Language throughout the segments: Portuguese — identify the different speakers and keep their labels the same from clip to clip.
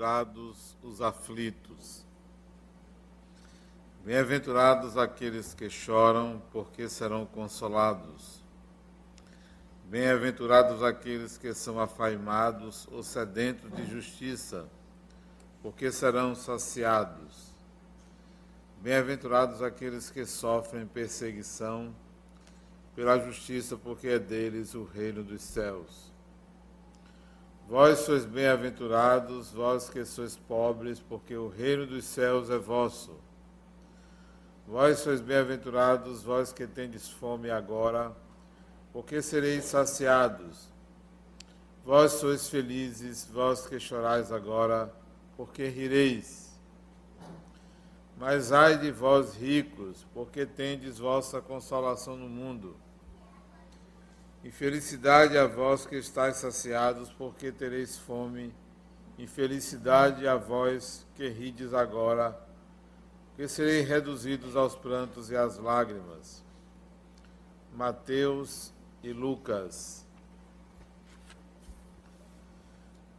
Speaker 1: Bem-aventurados os aflitos. Bem-aventurados aqueles que choram, porque serão consolados. Bem-aventurados aqueles que são afaimados ou sedentos de justiça, porque serão saciados. Bem-aventurados aqueles que sofrem perseguição pela justiça, porque é deles o reino dos céus. Vós sois bem-aventurados, vós que sois pobres, porque o reino dos céus é vosso. Vós sois bem-aventurados, vós que tendes fome agora, porque sereis saciados. Vós sois felizes, vós que chorais agora, porque rireis. Mas ai de vós ricos, porque tendes vossa consolação no mundo. Infelicidade a vós que estáis saciados, porque tereis fome. Infelicidade a vós que rides agora, porque sereis reduzidos aos prantos e às lágrimas. Mateus e Lucas.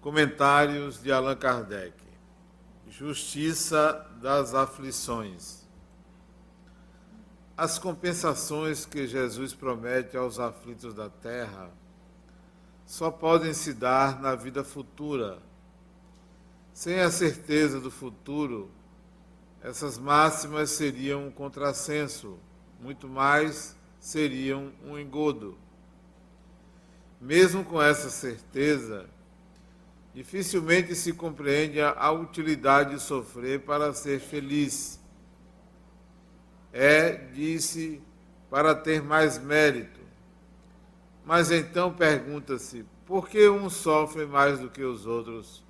Speaker 1: Comentários de Allan Kardec. Justiça das aflições. As compensações que Jesus promete aos aflitos da terra só podem se dar na vida futura. Sem a certeza do futuro, essas máximas seriam um contrassenso, muito mais seriam um engodo. Mesmo com essa certeza, dificilmente se compreende a utilidade de sofrer para ser feliz é, disse, para ter mais mérito. Mas então pergunta-se: por que uns sofrem mais do que os outros?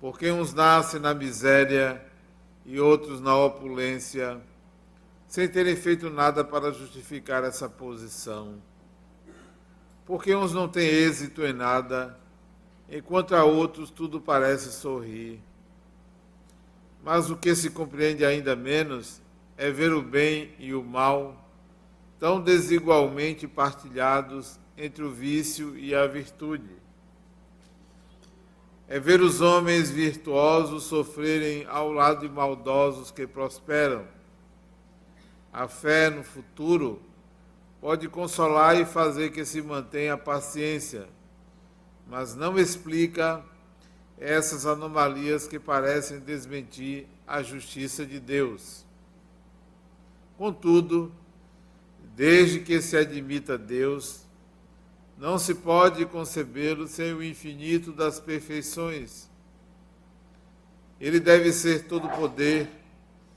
Speaker 1: Por que uns nascem na miséria e outros na opulência, sem terem feito nada para justificar essa posição? Por que uns não têm êxito em nada, enquanto a outros tudo parece sorrir? Mas o que se compreende ainda menos é ver o bem e o mal tão desigualmente partilhados entre o vício e a virtude. É ver os homens virtuosos sofrerem ao lado de maldosos que prosperam. A fé no futuro pode consolar e fazer que se mantenha a paciência, mas não explica essas anomalias que parecem desmentir a justiça de Deus. Contudo, desde que se admita Deus, não se pode concebê-lo sem o infinito das perfeições. Ele deve ser todo poder,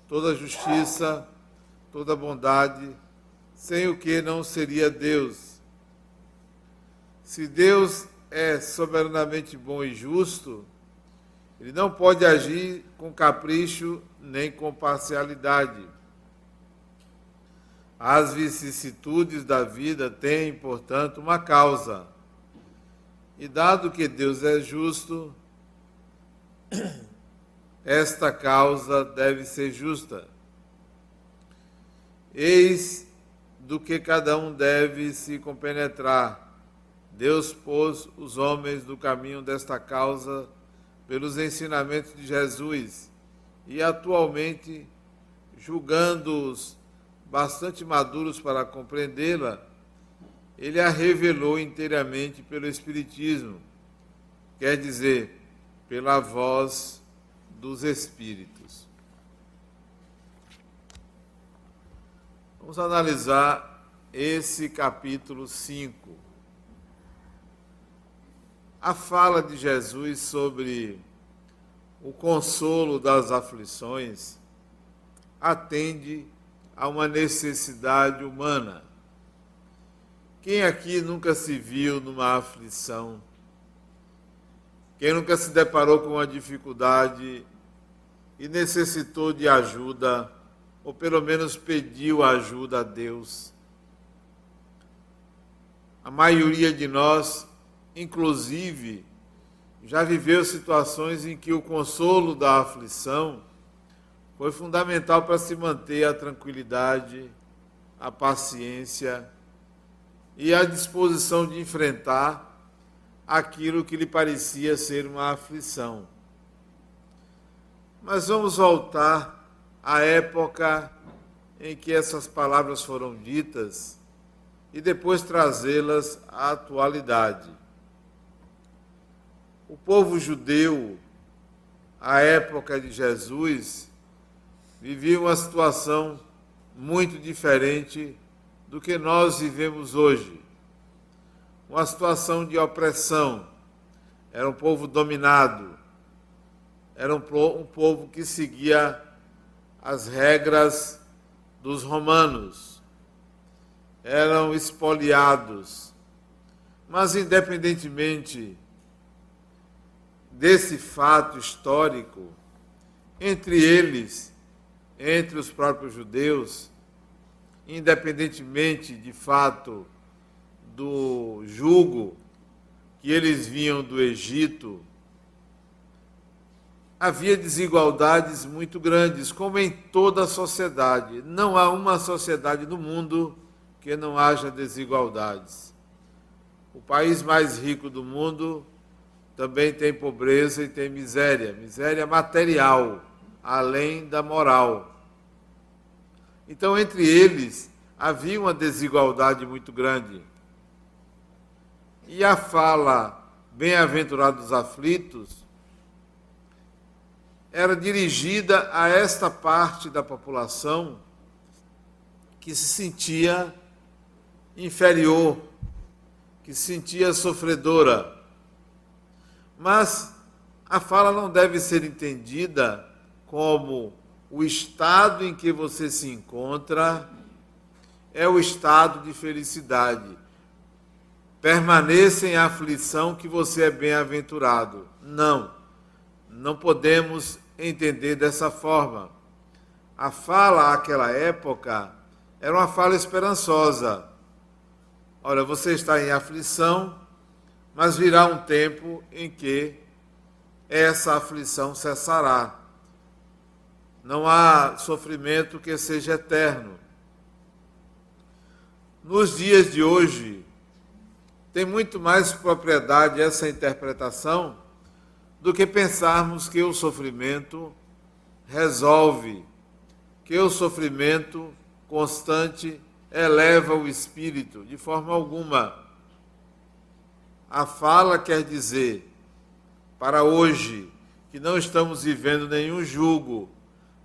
Speaker 1: toda justiça, toda bondade, sem o que não seria Deus. Se Deus é soberanamente bom e justo, ele não pode agir com capricho nem com parcialidade. As vicissitudes da vida têm, portanto, uma causa. E dado que Deus é justo, esta causa deve ser justa. Eis do que cada um deve se compenetrar. Deus pôs os homens no caminho desta causa pelos ensinamentos de Jesus e atualmente julgando-os bastante maduros para compreendê-la, ele a revelou inteiramente pelo Espiritismo, quer dizer, pela voz dos Espíritos. Vamos analisar esse capítulo 5. A fala de Jesus sobre o consolo das aflições atende a uma necessidade humana. Quem aqui nunca se viu numa aflição? Quem nunca se deparou com uma dificuldade e necessitou de ajuda, ou pelo menos pediu ajuda a Deus? A maioria de nós, inclusive, já viveu situações em que o consolo da aflição foi fundamental para se manter a tranquilidade, a paciência e a disposição de enfrentar aquilo que lhe parecia ser uma aflição. Mas vamos voltar à época em que essas palavras foram ditas e depois trazê-las à atualidade. O povo judeu, à época de Jesus, vivia uma situação muito diferente do que nós vivemos hoje. Uma situação de opressão. Era um povo dominado. Era um, povo que seguia as regras dos romanos. Eram espoliados. Mas, independentemente desse fato histórico, entre eles, entre os próprios judeus, independentemente de fato do jugo que eles vinham do Egito, havia desigualdades muito grandes, como em toda a sociedade. Não há uma sociedade no mundo que não haja desigualdades. O país mais rico do mundo também tem pobreza e tem miséria, miséria material, além da moral. Então, entre eles, havia uma desigualdade muito grande. E a fala bem-aventurados aflitos era dirigida a esta parte da população que se sentia inferior, que se sentia sofredora. Mas a fala não deve ser entendida como o estado em que você se encontra é o estado de felicidade. Permaneça em aflição que você é bem-aventurado. Não, não podemos entender dessa forma. A fala àquela época era uma fala esperançosa. Olha, você está em aflição, mas virá um tempo em que essa aflição cessará. Não há sofrimento que seja eterno. Nos dias de hoje, tem muito mais propriedade essa interpretação do que pensarmos que o sofrimento resolve, que o sofrimento constante eleva o espírito, de forma alguma. A fala quer dizer, para hoje, que não estamos vivendo nenhum julgo,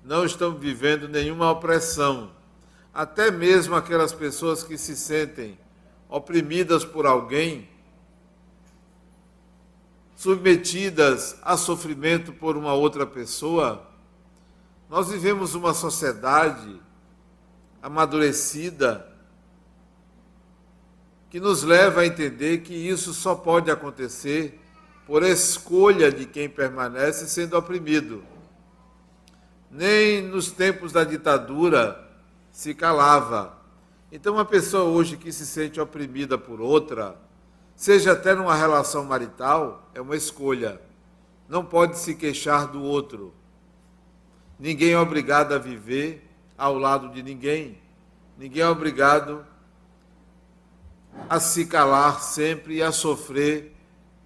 Speaker 1: não estão vivendo nenhuma opressão. Até mesmo aquelas pessoas que se sentem oprimidas por alguém, submetidas a sofrimento por uma outra pessoa, nós vivemos uma sociedade amadurecida que nos leva a entender que isso só pode acontecer por escolha de quem permanece sendo oprimido nem nos tempos da ditadura se calava. Então, uma pessoa hoje que se sente oprimida por outra, seja até numa relação marital, é uma escolha. Não pode se queixar do outro. Ninguém é obrigado a viver ao lado de ninguém. Ninguém é obrigado a se calar sempre e a sofrer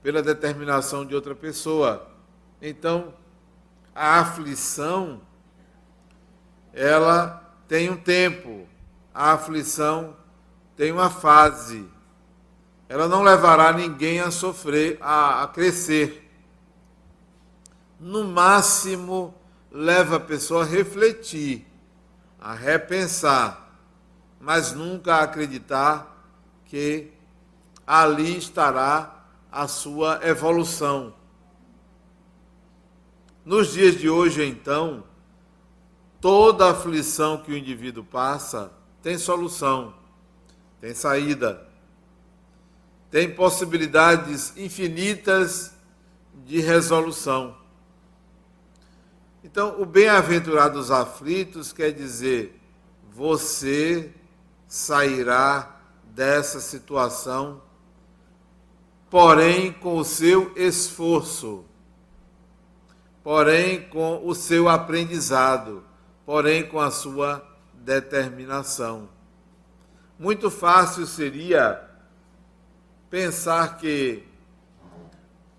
Speaker 1: pela determinação de outra pessoa. Então, a aflição ela tem um tempo, a aflição tem uma fase. Ela não levará ninguém a sofrer, a, a crescer. No máximo, leva a pessoa a refletir, a repensar, mas nunca a acreditar que ali estará a sua evolução. Nos dias de hoje, então, Toda aflição que o indivíduo passa tem solução, tem saída, tem possibilidades infinitas de resolução. Então, o bem-aventurados aflitos quer dizer, você sairá dessa situação, porém com o seu esforço, porém com o seu aprendizado porém com a sua determinação. Muito fácil seria pensar que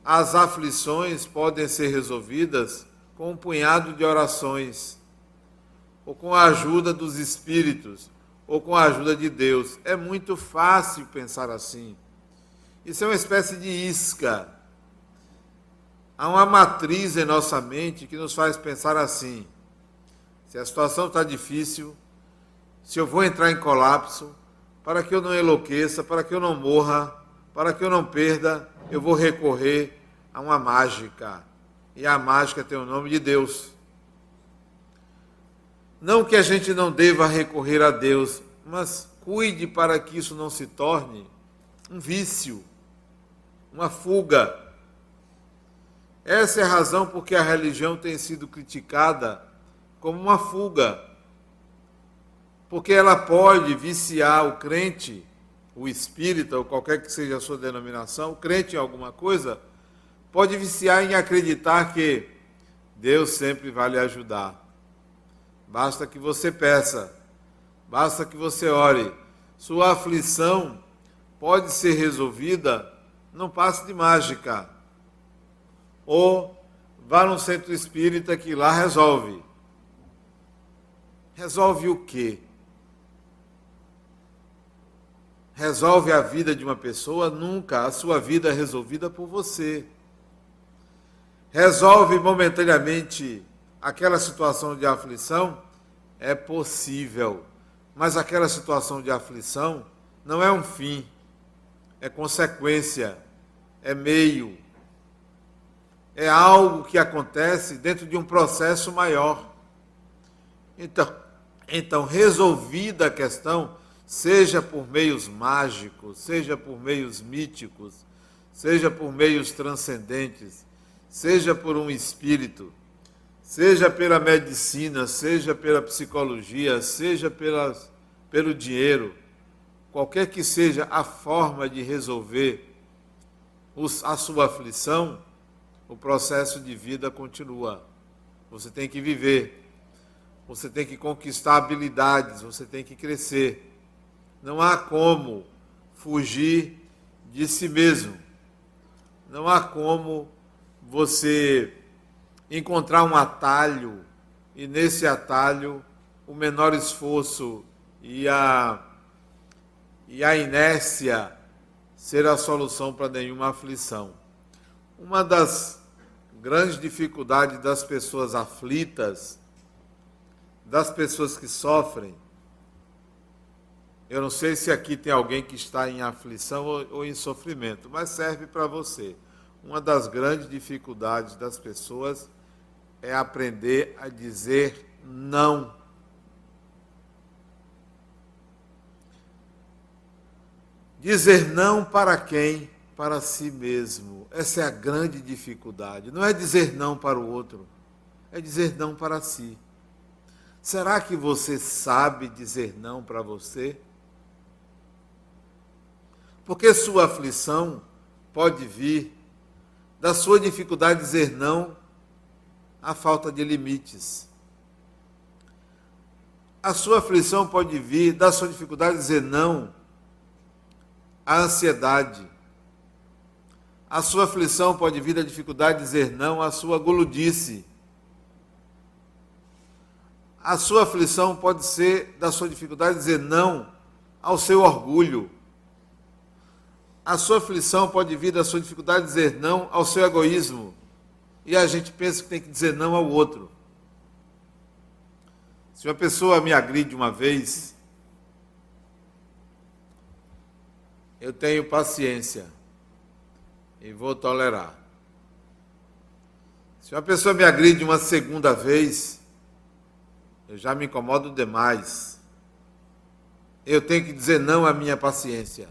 Speaker 1: as aflições podem ser resolvidas com um punhado de orações, ou com a ajuda dos espíritos, ou com a ajuda de Deus. É muito fácil pensar assim. Isso é uma espécie de isca. Há uma matriz em nossa mente que nos faz pensar assim: se a situação está difícil, se eu vou entrar em colapso, para que eu não enlouqueça, para que eu não morra, para que eu não perda, eu vou recorrer a uma mágica. E a mágica tem o nome de Deus. Não que a gente não deva recorrer a Deus, mas cuide para que isso não se torne um vício, uma fuga. Essa é a razão porque a religião tem sido criticada como uma fuga porque ela pode viciar o crente, o espírita, ou qualquer que seja a sua denominação, o crente em alguma coisa, pode viciar em acreditar que Deus sempre vai lhe ajudar. Basta que você peça, basta que você ore. Sua aflição pode ser resolvida num passe de mágica. Ou vá num centro espírita que lá resolve. Resolve o quê? resolve a vida de uma pessoa, nunca. A sua vida é resolvida por você. Resolve momentaneamente aquela situação de aflição? É possível. Mas aquela situação de aflição não é um fim, é consequência, é meio. É algo que acontece dentro de um processo maior. Então, então resolvida a questão, seja por meios mágicos, seja por meios míticos, seja por meios transcendentes, seja por um espírito, seja pela medicina, seja pela psicologia, seja pelo dinheiro, qualquer que seja a forma de resolver os, a sua aflição, o processo de vida continua. Você tem que viver, você tem que conquistar habilidades, você tem que crescer. Não há como fugir de si mesmo. Não há como você encontrar um atalho e nesse atalho o menor esforço e a, e a inércia ser a solução para nenhuma aflição. Uma das grandes dificuldades das pessoas aflitas, das pessoas que sofrem, eu não sei se aqui tem alguém que está em aflição ou, ou em sofrimento, mas serve para você. Uma das grandes dificuldades das pessoas é aprender a dizer não. Dizer não para quem? Para si mesmo. Essa é a grande dificuldade. Não é dizer não para o outro, é dizer não para si. Será que você sabe dizer não para você? Porque sua aflição pode vir da sua dificuldade de dizer não à falta de limites. A sua aflição pode vir da sua dificuldade de dizer não à ansiedade. A sua aflição pode vir da dificuldade de dizer não à sua guludice. A sua aflição pode ser da sua dificuldade de dizer não ao seu orgulho. A sua aflição pode vir da sua dificuldade de dizer não ao seu egoísmo. E a gente pensa que tem que dizer não ao outro. Se uma pessoa me agride uma vez, eu tenho paciência e vou tolerar. Se uma pessoa me agride uma segunda vez, eu já me incomodo demais. Eu tenho que dizer não à minha paciência.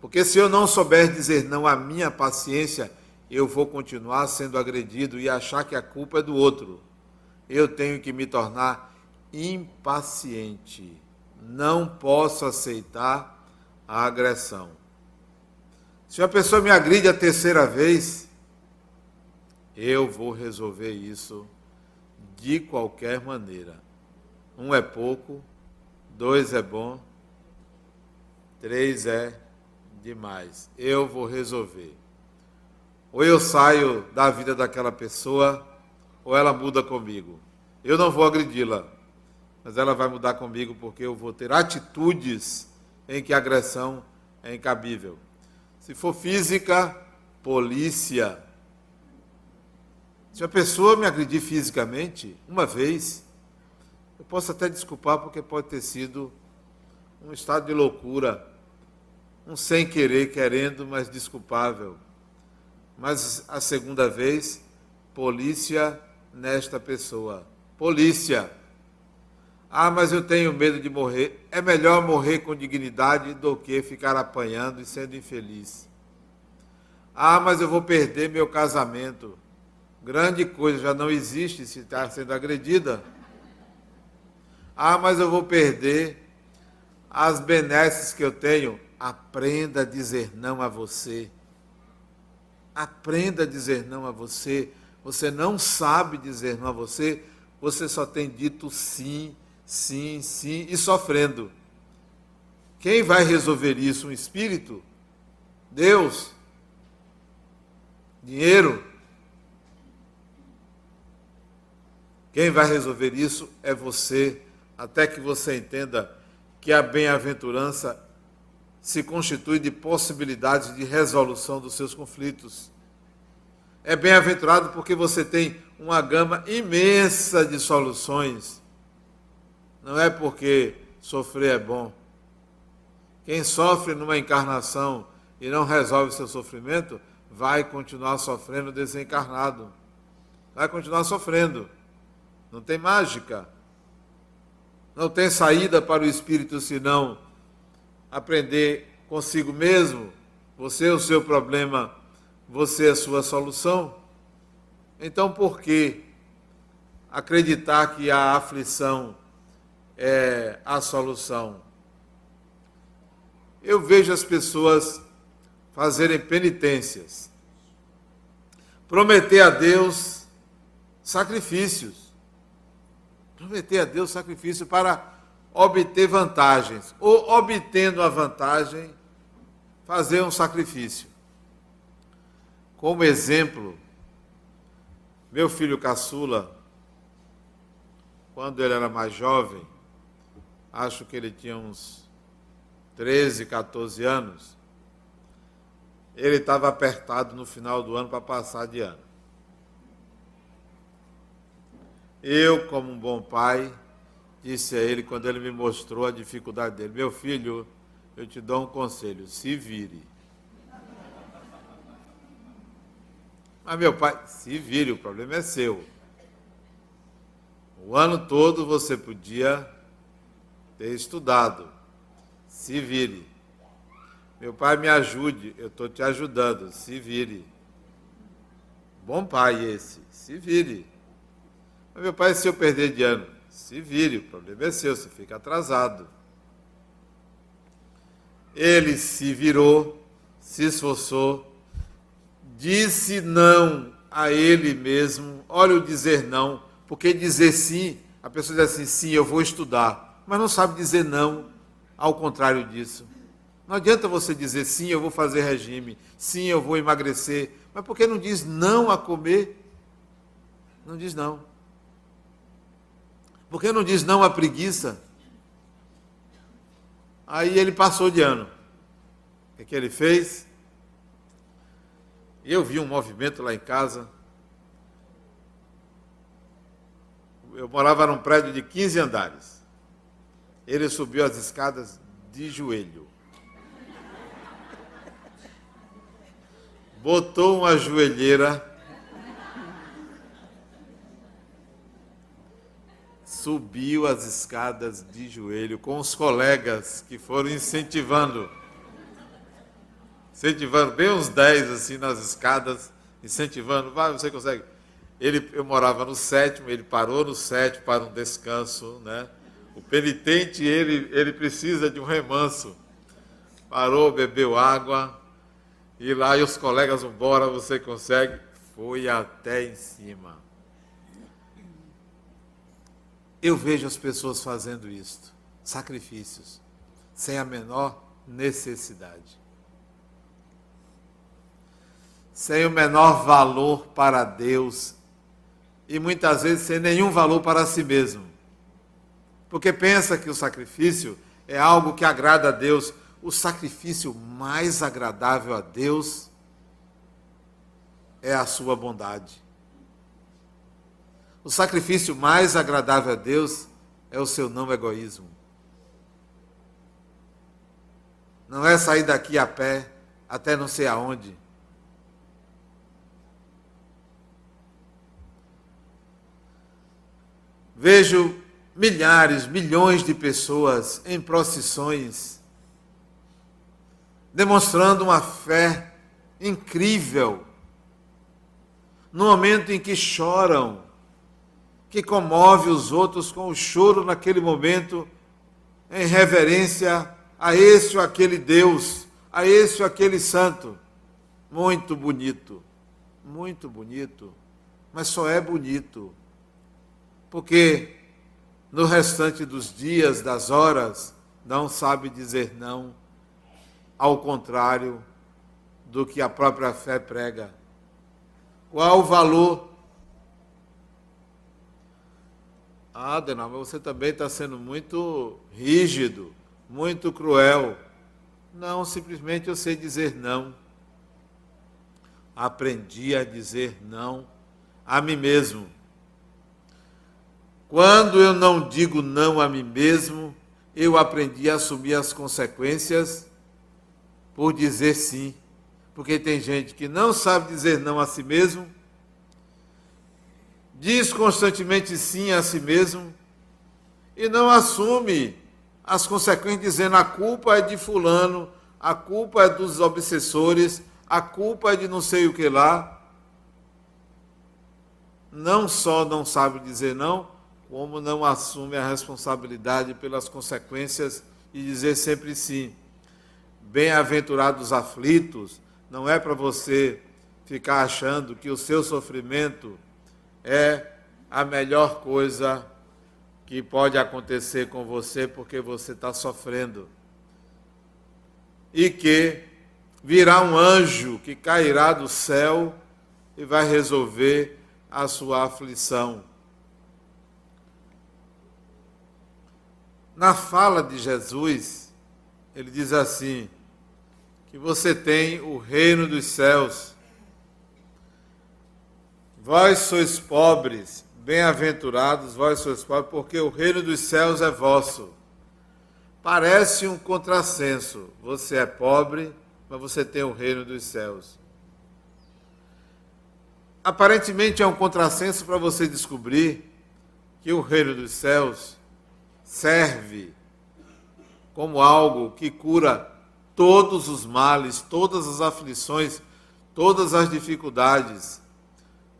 Speaker 1: Porque se eu não souber dizer não à minha paciência, eu vou continuar sendo agredido e achar que a culpa é do outro. Eu tenho que me tornar impaciente. Não posso aceitar a agressão. Se uma pessoa me agride a terceira vez, eu vou resolver isso de qualquer maneira. Um é pouco, dois é bom, três é demais. Eu vou resolver. Ou eu saio da vida daquela pessoa, ou ela muda comigo. Eu não vou agredi-la, mas ela vai mudar comigo porque eu vou ter atitudes em que a agressão é incabível. Se for física, polícia. Se a pessoa me agredir fisicamente, uma vez, eu posso até desculpar porque pode ter sido um estado de loucura, um sem querer, querendo, mas desculpável. Mas a segunda vez, polícia nesta pessoa. Polícia. Ah, mas eu tenho medo de morrer. É melhor morrer com dignidade do que ficar apanhando e sendo infeliz. Ah, mas eu vou perder meu casamento. Grande coisa, já não existe se está sendo agredida. Ah, mas eu vou perder as benesses que eu tenho. Aprenda a dizer não a você. Aprenda a dizer não a você. Você não sabe dizer não a você, você só tem dito sim, sim, sim e sofrendo. Quem vai resolver isso? Um espírito? Deus? Dinheiro? Quem vai resolver isso é você, até que você entenda que a bem-aventurança se constitui de possibilidades de resolução dos seus conflitos. É bem-aventurado porque você tem uma gama imensa de soluções. Não é porque sofrer é bom. Quem sofre numa encarnação e não resolve seu sofrimento, vai continuar sofrendo desencarnado. Vai continuar sofrendo. Não tem mágica. Não tem saída para o espírito senão aprender consigo mesmo, você é o seu problema, você é a sua solução. Então, por que acreditar que a aflição é a solução? Eu vejo as pessoas fazerem penitências, prometer a Deus sacrifícios, prometer a Deus sacrifício para obter vantagens, ou obtendo a vantagem, fazer um sacrifício. Como exemplo, meu filho caçula, quando ele era mais jovem, acho que ele tinha uns 13, 14 anos, ele estava apertado no final do ano para passar de ano. Eu, como um bom pai, disse a ele quando ele me mostrou a dificuldade dele: Meu filho, eu te dou um conselho, se vire. Mas meu pai, se vire, o problema é seu. O ano todo você podia ter estudado. Se vire. Meu pai, me ajude, eu estou te ajudando. Se vire. Bom pai esse, se vire. Mas meu pai, se eu perder de ano, se vire, o problema é seu, você fica atrasado. Ele se virou, se esforçou, disse não a ele mesmo. Olha o dizer não, porque dizer sim, a pessoa diz assim: sim, eu vou estudar, mas não sabe dizer não, ao contrário disso. Não adianta você dizer sim, eu vou fazer regime, sim, eu vou emagrecer, mas por que não diz não a comer? Não diz não. Por que não diz não à preguiça? Aí ele passou de ano. O que, que ele fez? Eu vi um movimento lá em casa. Eu morava num prédio de 15 andares. Ele subiu as escadas de joelho. Botou uma joelheira subiu as escadas de joelho com os colegas que foram incentivando. Incentivando, bem uns 10 assim nas escadas, incentivando, vai, você consegue. Ele, eu morava no sétimo, ele parou no sétimo para um descanso, né? O penitente, ele, ele precisa de um remanso. Parou, bebeu água, e lá e os colegas, embora, você consegue. Foi até em cima. Eu vejo as pessoas fazendo isto, sacrifícios, sem a menor necessidade. sem o menor valor para Deus e muitas vezes sem nenhum valor para si mesmo. Porque pensa que o sacrifício é algo que agrada a Deus. O sacrifício mais agradável a Deus é a sua bondade. O sacrifício mais agradável a Deus é o seu não egoísmo. Não é sair daqui a pé até não sei aonde. Vejo milhares, milhões de pessoas em procissões, demonstrando uma fé incrível, no momento em que choram, que comove os outros com o choro naquele momento, em reverência a esse ou aquele Deus, a esse ou aquele santo. Muito bonito, muito bonito, mas só é bonito porque no restante dos dias, das horas, não sabe dizer não, ao contrário do que a própria fé prega. Qual o valor? Ah, Denal, mas você também está sendo muito rígido, muito cruel. Não, simplesmente eu sei dizer não. Aprendi a dizer não a mim mesmo. Quando eu não digo não a mim mesmo, eu aprendi a assumir as consequências por dizer sim. Porque tem gente que não sabe dizer não a si mesmo, diz constantemente sim a si mesmo e não assume as consequências, dizendo a culpa é de Fulano, a culpa é dos obsessores, a culpa é de não sei o que lá. Não só não sabe dizer não, como não assume a responsabilidade pelas consequências e dizer sempre sim. Bem-aventurados aflitos, não é para você ficar achando que o seu sofrimento é a melhor coisa que pode acontecer com você porque você está sofrendo. E que virá um anjo que cairá do céu e vai resolver a sua aflição. Na fala de Jesus, ele diz assim: que você tem o reino dos céus. Vós sois pobres, bem-aventurados, vós sois pobres, porque o reino dos céus é vosso. Parece um contrassenso. Você é pobre, mas você tem o reino dos céus. Aparentemente é um contrassenso para você descobrir que o reino dos céus serve como algo que cura todos os males, todas as aflições, todas as dificuldades.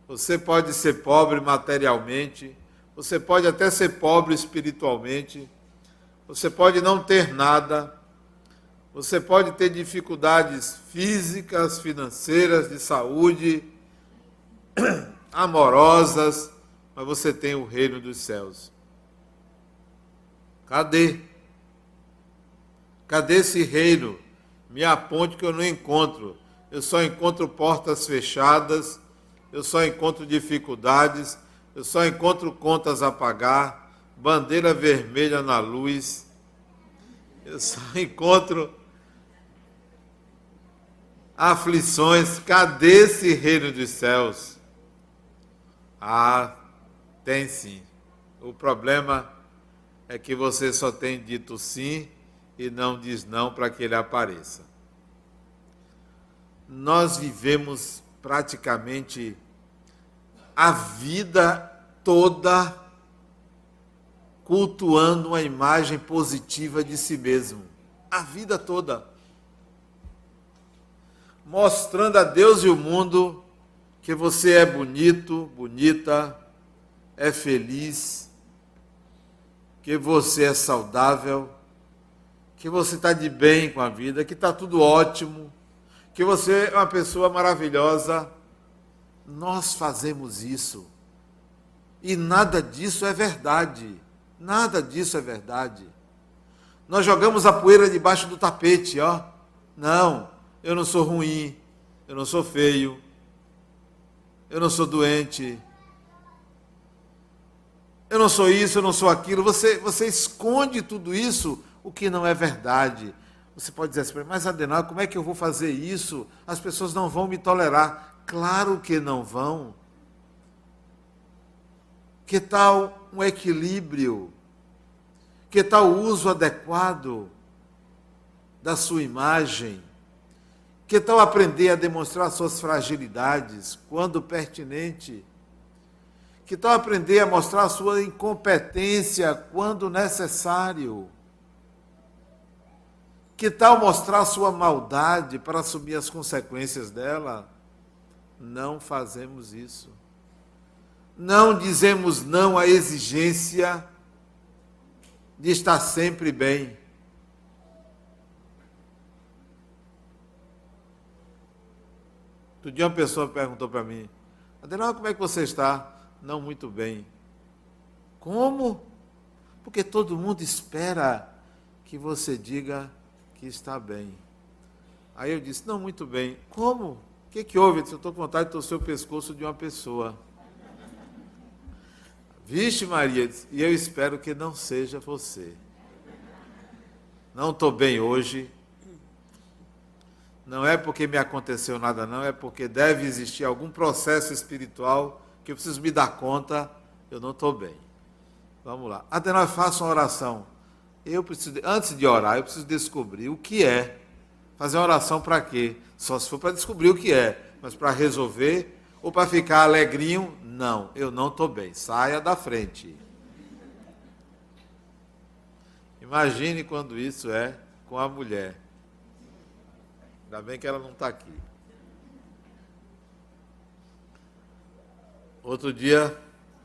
Speaker 1: Você pode ser pobre materialmente, você pode até ser pobre espiritualmente, você pode não ter nada, você pode ter dificuldades físicas, financeiras, de saúde, amorosas, mas você tem o reino dos céus. Cadê? Cadê esse reino? Me aponte que eu não encontro. Eu só encontro portas fechadas, eu só encontro dificuldades, eu só encontro contas a pagar, bandeira vermelha na luz. Eu só encontro aflições. Cadê esse reino dos céus? Ah, tem sim. O problema é que você só tem dito sim e não diz não para que ele apareça. Nós vivemos praticamente a vida toda cultuando uma imagem positiva de si mesmo. A vida toda. Mostrando a Deus e o mundo que você é bonito, bonita, é feliz, que você é saudável, que você está de bem com a vida, que está tudo ótimo, que você é uma pessoa maravilhosa. Nós fazemos isso. E nada disso é verdade. Nada disso é verdade. Nós jogamos a poeira debaixo do tapete, ó. Não, eu não sou ruim, eu não sou feio, eu não sou doente, eu não sou isso, eu não sou aquilo. Você, você esconde tudo isso, o que não é verdade. Você pode dizer assim, mas Adenal, como é que eu vou fazer isso? As pessoas não vão me tolerar. Claro que não vão. Que tal um equilíbrio? Que tal o uso adequado da sua imagem? Que tal aprender a demonstrar suas fragilidades quando pertinente? Que tal aprender a mostrar sua incompetência quando necessário? Que tal mostrar sua maldade para assumir as consequências dela? Não fazemos isso. Não dizemos não à exigência de estar sempre bem. Outro dia uma pessoa perguntou para mim, Adenal, como é que você está? Não muito bem. Como? Porque todo mundo espera que você diga que está bem. Aí eu disse, não muito bem. Como? Que, que houve? Eu estou com vontade de torcer o pescoço de uma pessoa. Vixe Maria, e eu espero que não seja você. Não estou bem hoje, não é porque me aconteceu nada, não, é porque deve existir algum processo espiritual que eu preciso me dar conta, eu não estou bem. Vamos lá. Até nós faça uma oração. Eu preciso, antes de orar, eu preciso descobrir o que é. Fazer uma oração para quê? Só se for para descobrir o que é, mas para resolver ou para ficar alegrinho, não, eu não estou bem. Saia da frente. Imagine quando isso é com a mulher. Ainda bem que ela não está aqui. Outro dia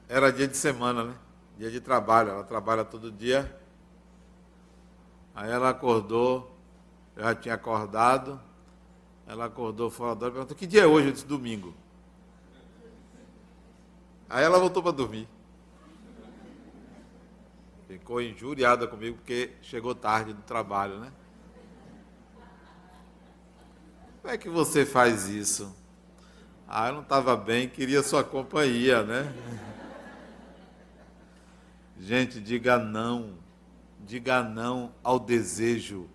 Speaker 1: era dia de semana, né? Dia de trabalho. Ela trabalha todo dia. Aí ela acordou, já tinha acordado. Ela acordou fora da hora e perguntou: Que dia é hoje? Eu disse: Domingo. Aí ela voltou para dormir. Ficou injuriada comigo porque chegou tarde do trabalho, né? Como é que você faz isso? Ah, eu não estava bem, queria sua companhia, né? Gente, diga não. Diga não ao desejo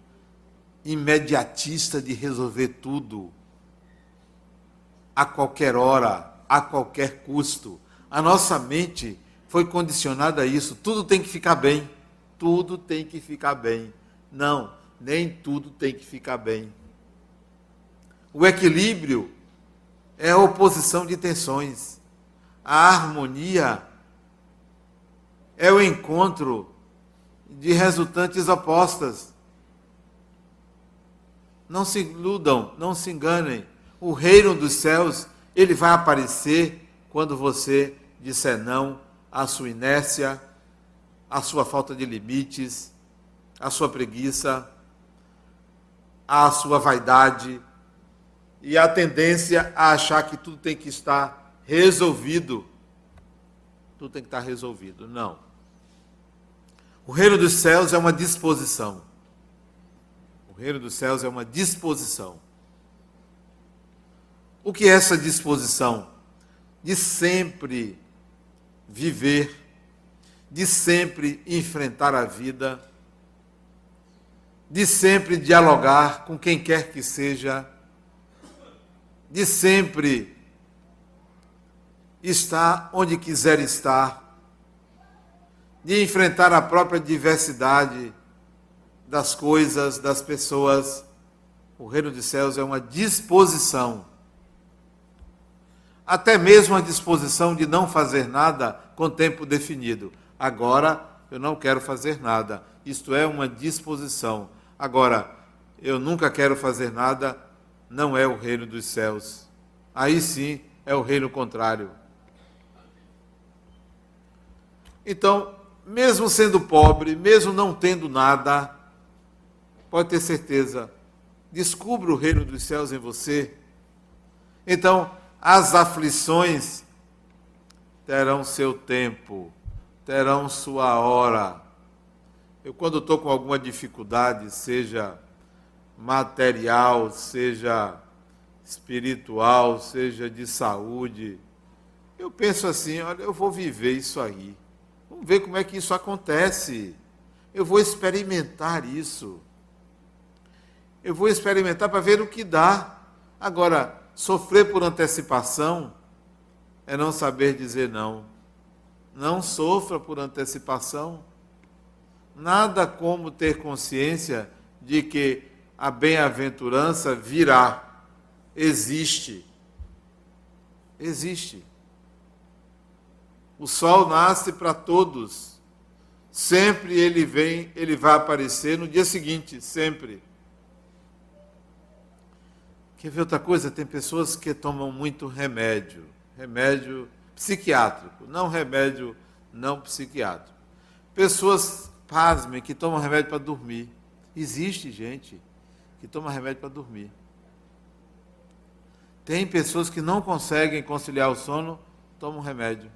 Speaker 1: imediatista de resolver tudo, a qualquer hora, a qualquer custo. A nossa mente foi condicionada a isso. Tudo tem que ficar bem. Tudo tem que ficar bem. Não, nem tudo tem que ficar bem. O equilíbrio é a oposição de tensões. A harmonia é o encontro de resultantes opostas. Não se iludam, não se enganem. O reino dos céus, ele vai aparecer quando você disser não à sua inércia, à sua falta de limites, à sua preguiça, à sua vaidade, e a tendência a achar que tudo tem que estar resolvido. Tudo tem que estar resolvido. Não. O reino dos céus é uma disposição. O reino dos céus é uma disposição. O que é essa disposição? De sempre viver, de sempre enfrentar a vida, de sempre dialogar com quem quer que seja de sempre estar onde quiser estar, de enfrentar a própria diversidade das coisas, das pessoas. O reino dos céus é uma disposição, até mesmo a disposição de não fazer nada com tempo definido. Agora eu não quero fazer nada. Isto é uma disposição. Agora, eu nunca quero fazer nada não é o reino dos céus. Aí sim é o reino contrário. Então, mesmo sendo pobre, mesmo não tendo nada, pode ter certeza, descubra o reino dos céus em você. Então, as aflições terão seu tempo, terão sua hora. Eu, quando estou com alguma dificuldade, seja material, seja espiritual, seja de saúde, eu penso assim: olha, eu vou viver isso aí. Vamos ver como é que isso acontece. Eu vou experimentar isso. Eu vou experimentar para ver o que dá. Agora, sofrer por antecipação é não saber dizer não. Não sofra por antecipação. Nada como ter consciência de que a bem-aventurança virá. Existe. Existe. O sol nasce para todos. Sempre ele vem, ele vai aparecer no dia seguinte, sempre. Quer ver outra coisa? Tem pessoas que tomam muito remédio, remédio psiquiátrico, não remédio não psiquiátrico. Pessoas, pasmem, que tomam remédio para dormir. Existe gente que toma remédio para dormir. Tem pessoas que não conseguem conciliar o sono, tomam remédio.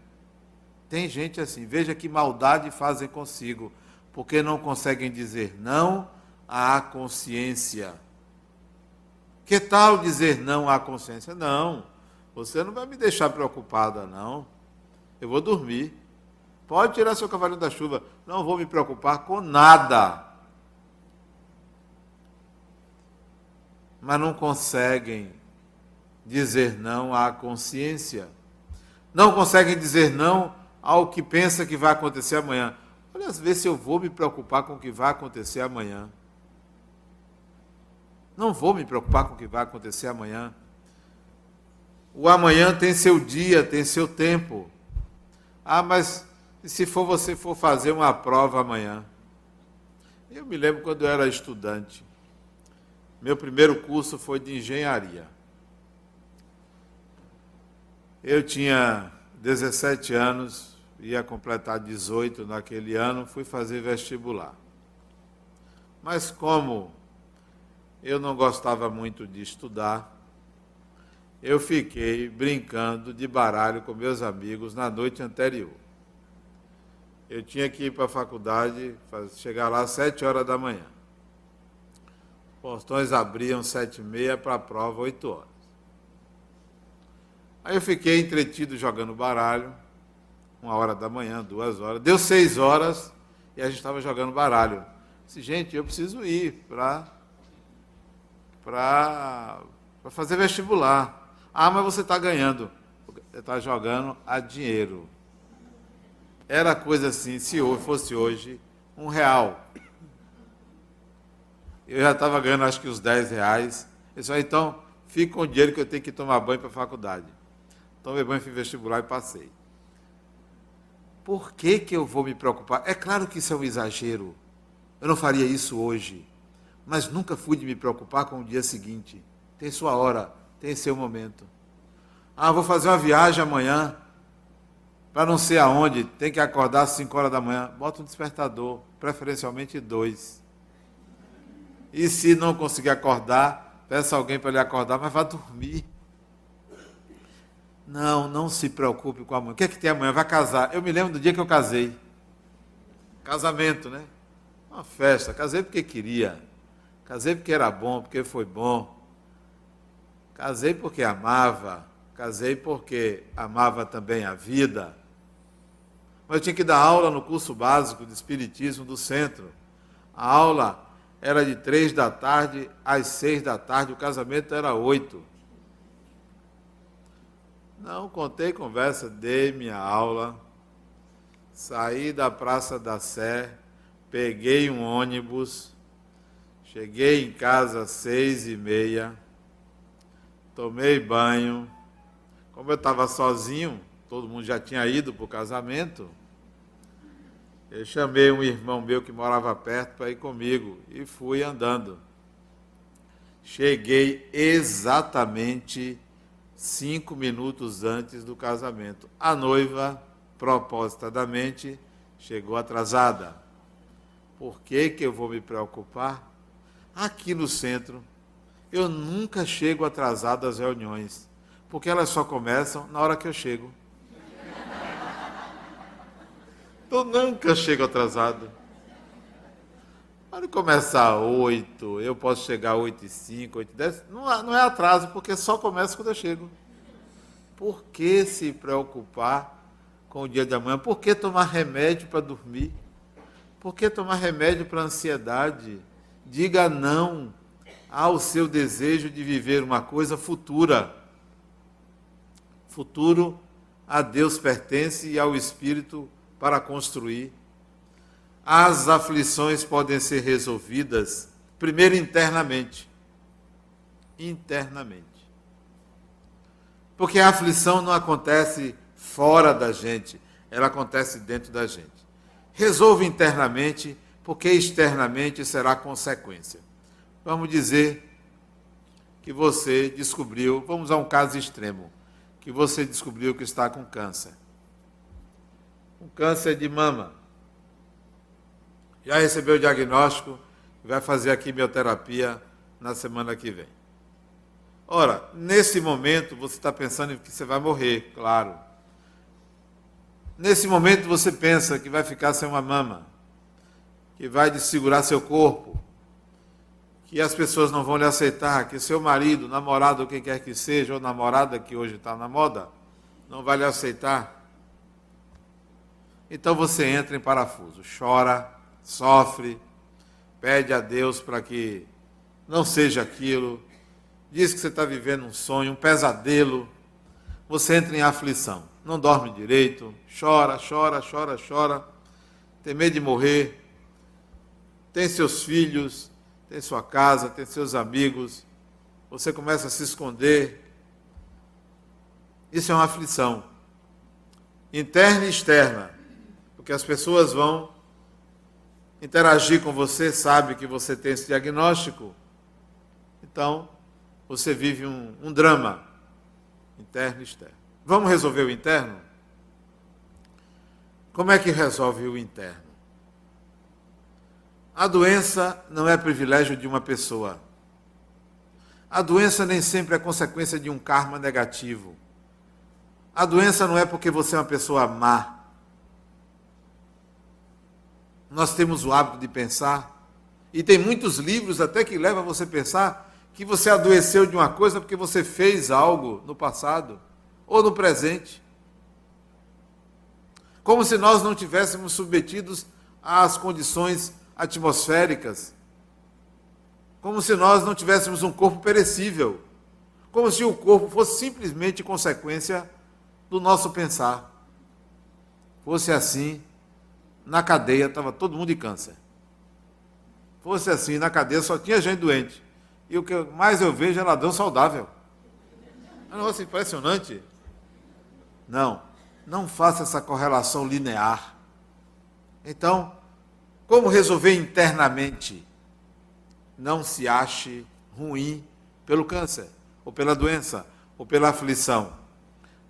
Speaker 1: Tem gente assim, veja que maldade fazem consigo, porque não conseguem dizer não à consciência. Que tal dizer não à consciência? Não, você não vai me deixar preocupada, não. Eu vou dormir. Pode tirar seu cavalinho da chuva. Não vou me preocupar com nada. Mas não conseguem dizer não à consciência. Não conseguem dizer não ao que pensa que vai acontecer amanhã. Olha, às vezes eu vou me preocupar com o que vai acontecer amanhã. Não vou me preocupar com o que vai acontecer amanhã. O amanhã tem seu dia, tem seu tempo. Ah, mas se for você for fazer uma prova amanhã? Eu me lembro quando eu era estudante. Meu primeiro curso foi de engenharia. Eu tinha 17 anos, ia completar 18 naquele ano, fui fazer vestibular. Mas como eu não gostava muito de estudar, eu fiquei brincando de baralho com meus amigos na noite anterior. Eu tinha que ir para a faculdade, chegar lá às sete horas da manhã. Os portões abriam sete e meia para a prova, oito horas. Aí eu fiquei entretido jogando baralho, uma hora da manhã, duas horas. Deu seis horas e a gente estava jogando baralho. disse, gente, eu preciso ir para para fazer vestibular. Ah, mas você está ganhando. Está jogando a dinheiro. Era coisa assim, se hoje fosse hoje, um real. Eu já estava ganhando acho que os 10 reais. Eu disse, então, fica com o dinheiro que eu tenho que tomar banho para a faculdade. Tomei banho, fui vestibular e passei. Por que, que eu vou me preocupar? É claro que isso é um exagero. Eu não faria isso hoje. Mas nunca fui de me preocupar com o dia seguinte. Tem sua hora, tem seu momento. Ah, vou fazer uma viagem amanhã. Para não sei aonde, tem que acordar às 5 horas da manhã. Bota um despertador, preferencialmente dois. E se não conseguir acordar, peça alguém para lhe acordar, mas vá dormir. Não, não se preocupe com amanhã. O que é que tem amanhã? Vai casar. Eu me lembro do dia que eu casei. Casamento, né? Uma festa. Casei porque queria. Casei porque era bom, porque foi bom. Casei porque amava. Casei porque amava também a vida. Mas eu tinha que dar aula no curso básico de Espiritismo do centro. A aula era de três da tarde às seis da tarde, o casamento era oito. Não, contei conversa, dei minha aula, saí da Praça da Sé, peguei um ônibus, cheguei em casa às seis e meia, tomei banho. Como eu estava sozinho, todo mundo já tinha ido para o casamento, eu chamei um irmão meu que morava perto para ir comigo e fui andando. Cheguei exatamente cinco minutos antes do casamento. A noiva, propositadamente, chegou atrasada. Por que, que eu vou me preocupar? Aqui no centro, eu nunca chego atrasado às reuniões, porque elas só começam na hora que eu chego. Eu nunca chego atrasado. Pode começar oito, eu posso chegar oito e cinco, oito e dez. Não, não é atraso, porque só começa quando eu chego. por que se preocupar com o dia de amanhã? Por que tomar remédio para dormir? Por que tomar remédio para ansiedade? Diga não ao seu desejo de viver uma coisa futura. Futuro a Deus pertence e ao Espírito para construir. As aflições podem ser resolvidas, primeiro internamente. Internamente. Porque a aflição não acontece fora da gente, ela acontece dentro da gente. Resolva internamente, porque externamente será consequência. Vamos dizer que você descobriu, vamos a um caso extremo, que você descobriu que está com câncer. Um câncer de mama. Já recebeu o diagnóstico e vai fazer a quimioterapia na semana que vem. Ora, nesse momento você está pensando que você vai morrer, claro. Nesse momento você pensa que vai ficar sem uma mama, que vai desfigurar seu corpo, que as pessoas não vão lhe aceitar, que seu marido, namorado, quem quer que seja, ou namorada que hoje está na moda, não vai lhe aceitar. Então você entra em parafuso, chora, sofre, pede a Deus para que não seja aquilo, diz que você está vivendo um sonho, um pesadelo, você entra em aflição, não dorme direito, chora, chora, chora, chora, tem medo de morrer, tem seus filhos, tem sua casa, tem seus amigos, você começa a se esconder. Isso é uma aflição, interna e externa, porque as pessoas vão interagir com você, sabe que você tem esse diagnóstico, então você vive um, um drama interno e externo. Vamos resolver o interno? Como é que resolve o interno? A doença não é privilégio de uma pessoa. A doença nem sempre é consequência de um karma negativo. A doença não é porque você é uma pessoa má. Nós temos o hábito de pensar, e tem muitos livros até que levam você a pensar que você adoeceu de uma coisa porque você fez algo no passado ou no presente. Como se nós não tivéssemos submetidos às condições atmosféricas. Como se nós não tivéssemos um corpo perecível. Como se o corpo fosse simplesmente consequência do nosso pensar. Fosse assim, na cadeia estava todo mundo de câncer. Fosse assim, na cadeia só tinha gente doente. E o que mais eu vejo é ladrão saudável. É um negócio impressionante. Não, não faça essa correlação linear. Então, como resolver internamente? Não se ache ruim pelo câncer, ou pela doença, ou pela aflição.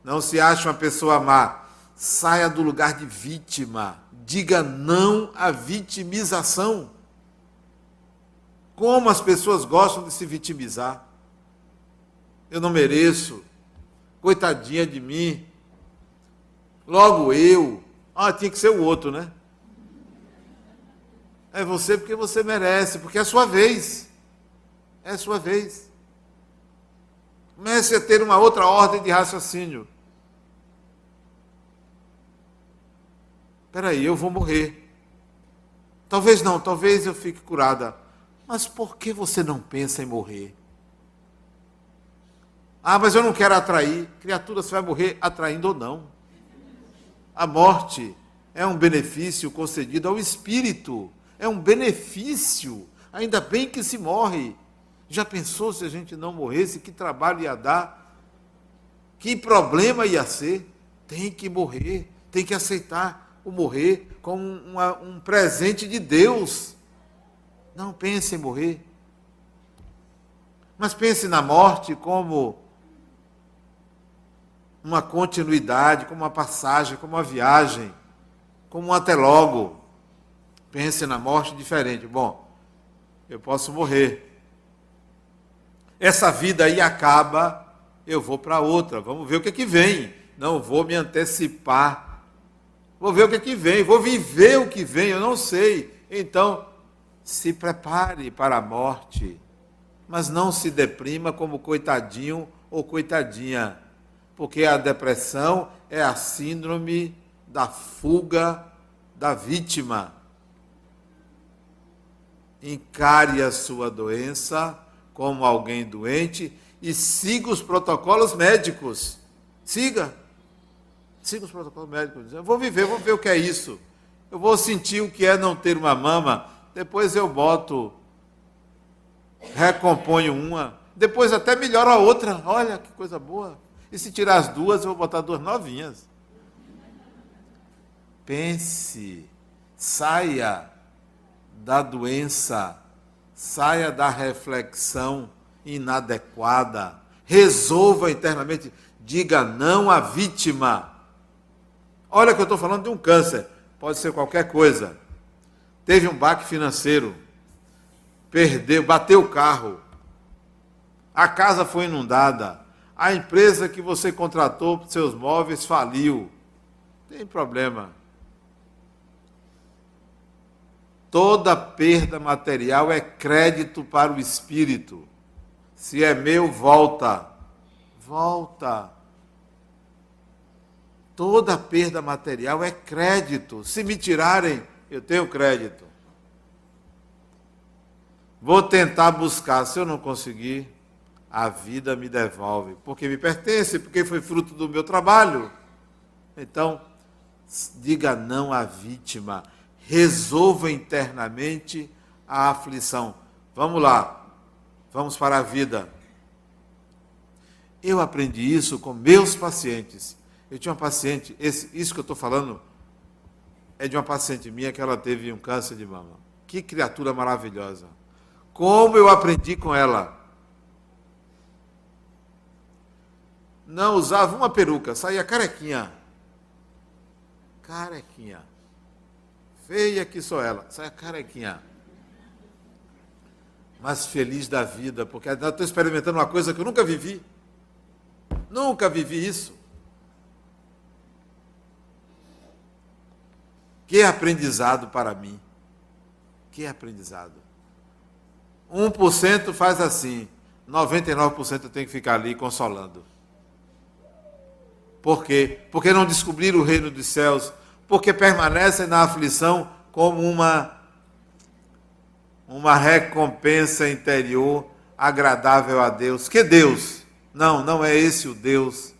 Speaker 1: Não se ache uma pessoa má. Saia do lugar de vítima. Diga não à vitimização. Como as pessoas gostam de se vitimizar. Eu não mereço. Coitadinha de mim. Logo eu. Ah, tinha que ser o outro, né? É você porque você merece, porque é a sua vez. É a sua vez. Comece a ter uma outra ordem de raciocínio. Espera aí, eu vou morrer. Talvez não, talvez eu fique curada. Mas por que você não pensa em morrer? Ah, mas eu não quero atrair. Criatura, você vai morrer atraindo ou não. A morte é um benefício concedido ao espírito. É um benefício. Ainda bem que se morre. Já pensou se a gente não morresse? Que trabalho ia dar? Que problema ia ser? Tem que morrer. Tem que aceitar o morrer como um presente de Deus. Não pense em morrer. Mas pense na morte como uma continuidade, como uma passagem, como uma viagem, como um até logo. Pense na morte diferente. Bom, eu posso morrer. Essa vida aí acaba, eu vou para outra. Vamos ver o que, é que vem. Não vou me antecipar. Vou ver o que, é que vem. Vou viver o que vem. Eu não sei. Então, se prepare para a morte, mas não se deprima como coitadinho ou coitadinha, porque a depressão é a síndrome da fuga da vítima. Encare a sua doença como alguém doente e siga os protocolos médicos. Siga. Siga os protocolos médicos. Eu vou viver, vou ver o que é isso. Eu vou sentir o que é não ter uma mama. Depois eu boto, recomponho uma. Depois até melhora a outra. Olha que coisa boa. E se tirar as duas, eu vou botar duas novinhas. Pense, saia da doença, saia da reflexão inadequada, resolva internamente, diga não à vítima. Olha que eu estou falando de um câncer, pode ser qualquer coisa. Teve um baque financeiro, perdeu, bateu o carro, a casa foi inundada, a empresa que você contratou para seus móveis faliu. Tem problema. Toda perda material é crédito para o espírito. Se é meu, volta. Volta. Toda perda material é crédito. Se me tirarem, eu tenho crédito. Vou tentar buscar. Se eu não conseguir, a vida me devolve, porque me pertence, porque foi fruto do meu trabalho. Então, diga não à vítima, resolva internamente a aflição. Vamos lá, vamos para a vida. Eu aprendi isso com meus pacientes. Eu tinha uma paciente, esse, isso que eu estou falando é de uma paciente minha que ela teve um câncer de mama. Que criatura maravilhosa. Como eu aprendi com ela não usava uma peruca, saía carequinha. Carequinha. Feia que sou ela, saia carequinha. Mas feliz da vida, porque estou experimentando uma coisa que eu nunca vivi. Nunca vivi isso. Que aprendizado para mim. Que aprendizado. 1% faz assim, 99% tem que ficar ali consolando. Por quê? Porque não descobriram o reino dos céus, porque permanecem na aflição como uma uma recompensa interior agradável a Deus. Que Deus? Não, não é esse o Deus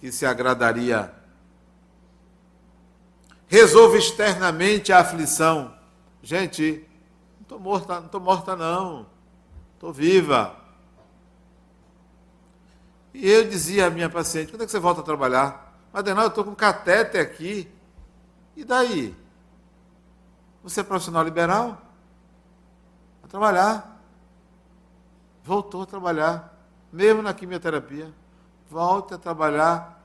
Speaker 1: que se agradaria. Resolva externamente a aflição. Gente, não estou morta, não estou morta não. Estou viva. E eu dizia à minha paciente, quando é que você volta a trabalhar? Adenal, eu estou com catete aqui. E daí? Você é profissional liberal? A trabalhar. Voltou a trabalhar, mesmo na quimioterapia. Volte a trabalhar.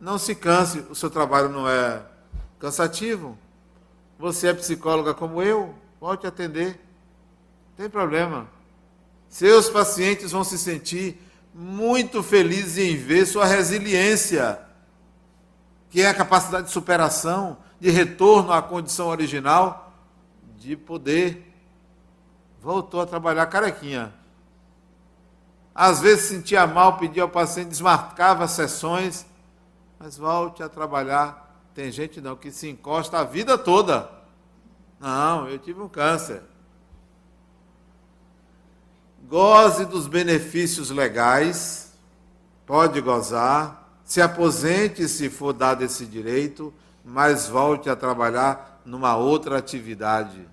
Speaker 1: Não se canse, o seu trabalho não é cansativo. Você é psicóloga como eu, volte a atender. Não tem problema. Seus pacientes vão se sentir muito felizes em ver sua resiliência, que é a capacidade de superação, de retorno à condição original, de poder. Voltou a trabalhar carequinha. Às vezes sentia mal, pedia ao paciente, desmarcava sessões, mas volte a trabalhar. Tem gente não que se encosta a vida toda. Não, eu tive um câncer goze dos benefícios legais, pode gozar, se aposente se for dado esse direito, mas volte a trabalhar numa outra atividade,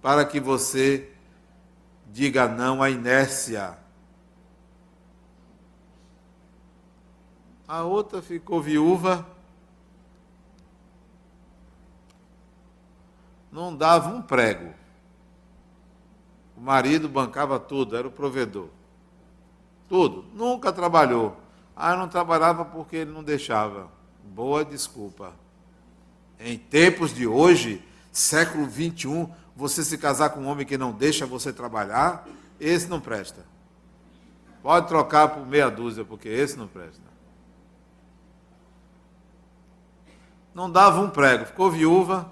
Speaker 1: para que você diga não à inércia. A outra ficou viúva, não dava um prego. O marido bancava tudo, era o provedor. Tudo. Nunca trabalhou. Ah, não trabalhava porque ele não deixava. Boa desculpa. Em tempos de hoje, século 21, você se casar com um homem que não deixa você trabalhar, esse não presta. Pode trocar por meia dúzia, porque esse não presta. Não dava um prego, ficou viúva,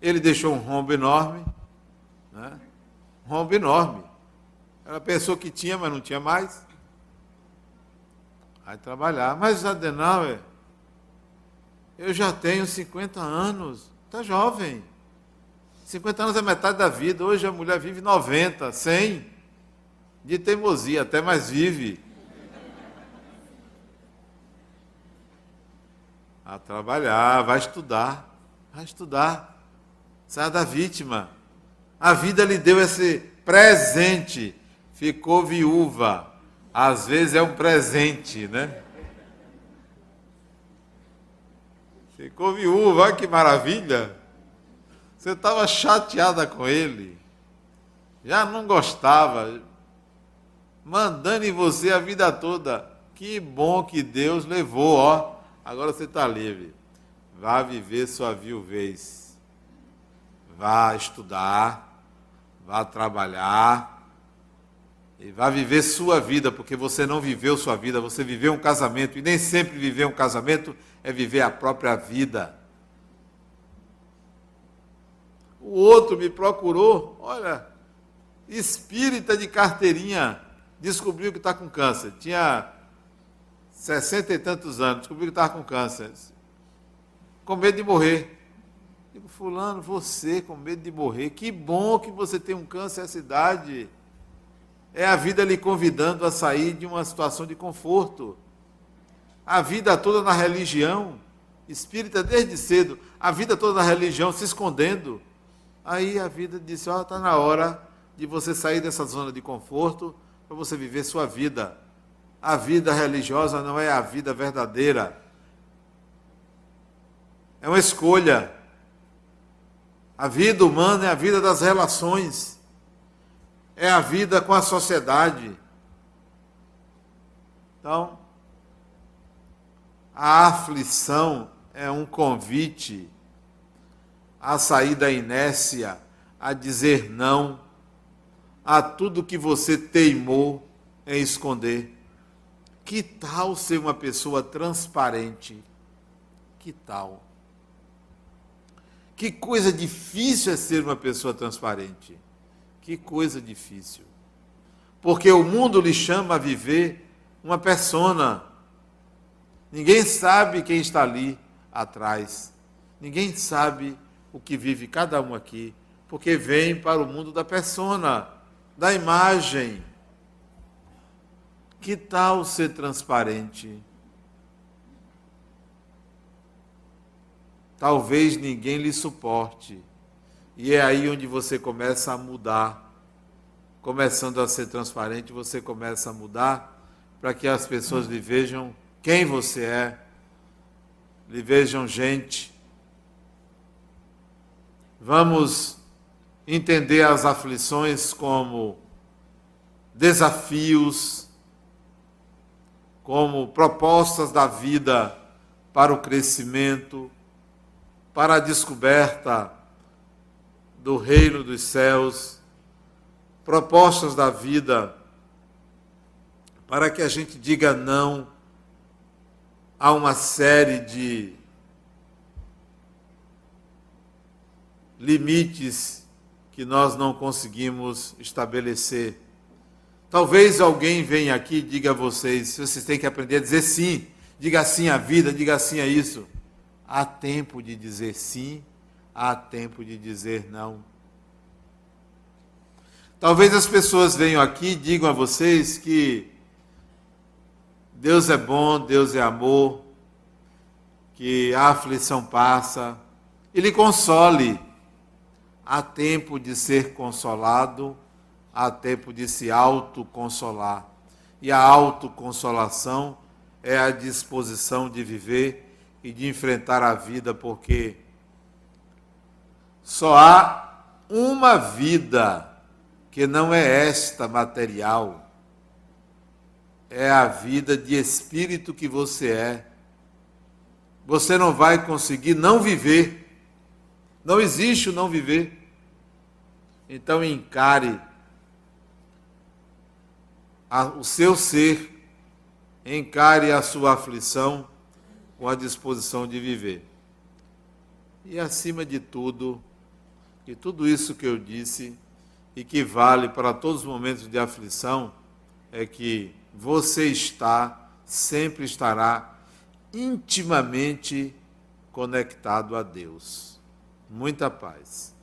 Speaker 1: ele deixou um rombo enorme, né? Um rombo enorme. Ela pensou que tinha, mas não tinha mais. Vai trabalhar. Mas Adenauer, eu já tenho 50 anos. Está jovem. 50 anos é metade da vida. Hoje a mulher vive 90, 100. De teimosia, até mais vive. A trabalhar, vai estudar. Vai estudar. Saia da vítima. A vida lhe deu esse presente. Ficou viúva. Às vezes é um presente, né? Ficou viúva, olha que maravilha. Você estava chateada com ele. Já não gostava. Mandando em você a vida toda. Que bom que Deus levou, ó. Agora você está livre. Vá viver sua viuvez. Vá estudar. Vá trabalhar. E vá viver sua vida, porque você não viveu sua vida, você viveu um casamento. E nem sempre viver um casamento é viver a própria vida. O outro me procurou, olha, espírita de carteirinha, descobriu que está com câncer. Tinha sessenta e tantos anos, descobriu que estava com câncer. Com medo de morrer. Digo, fulano, você com medo de morrer, que bom que você tem um câncer nessa idade. É a vida lhe convidando a sair de uma situação de conforto. A vida toda na religião, espírita desde cedo, a vida toda na religião se escondendo Aí a vida disse: Ó, oh, está na hora de você sair dessa zona de conforto para você viver sua vida. A vida religiosa não é a vida verdadeira. É uma escolha. A vida humana é a vida das relações. É a vida com a sociedade. Então, a aflição é um convite a sair da inércia, a dizer não a tudo que você teimou em esconder. Que tal ser uma pessoa transparente? Que tal? Que coisa difícil é ser uma pessoa transparente. Que coisa difícil. Porque o mundo lhe chama a viver uma persona. Ninguém sabe quem está ali atrás. Ninguém sabe o que vive cada um aqui, porque vem para o mundo da persona, da imagem. Que tal ser transparente? Talvez ninguém lhe suporte. E é aí onde você começa a mudar. Começando a ser transparente, você começa a mudar para que as pessoas lhe vejam quem você é, lhe vejam gente. Vamos entender as aflições como desafios, como propostas da vida para o crescimento, para a descoberta do reino dos céus, propostas da vida para que a gente diga não a uma série de limites que nós não conseguimos estabelecer. Talvez alguém venha aqui e diga a vocês: vocês têm que aprender a dizer sim. Diga sim à vida, diga sim a isso. Há tempo de dizer sim, há tempo de dizer não. Talvez as pessoas venham aqui e digam a vocês que Deus é bom, Deus é amor, que a aflição passa, Ele console há tempo de ser consolado, há tempo de se autoconsolar. E a autoconsolação é a disposição de viver e de enfrentar a vida, porque só há uma vida que não é esta material, é a vida de espírito que você é. Você não vai conseguir não viver. Não existe o não viver. Então encare a, o seu ser, encare a sua aflição com a disposição de viver. E acima de tudo, que tudo isso que eu disse e que vale para todos os momentos de aflição, é que você está sempre estará intimamente conectado a Deus. Muita paz.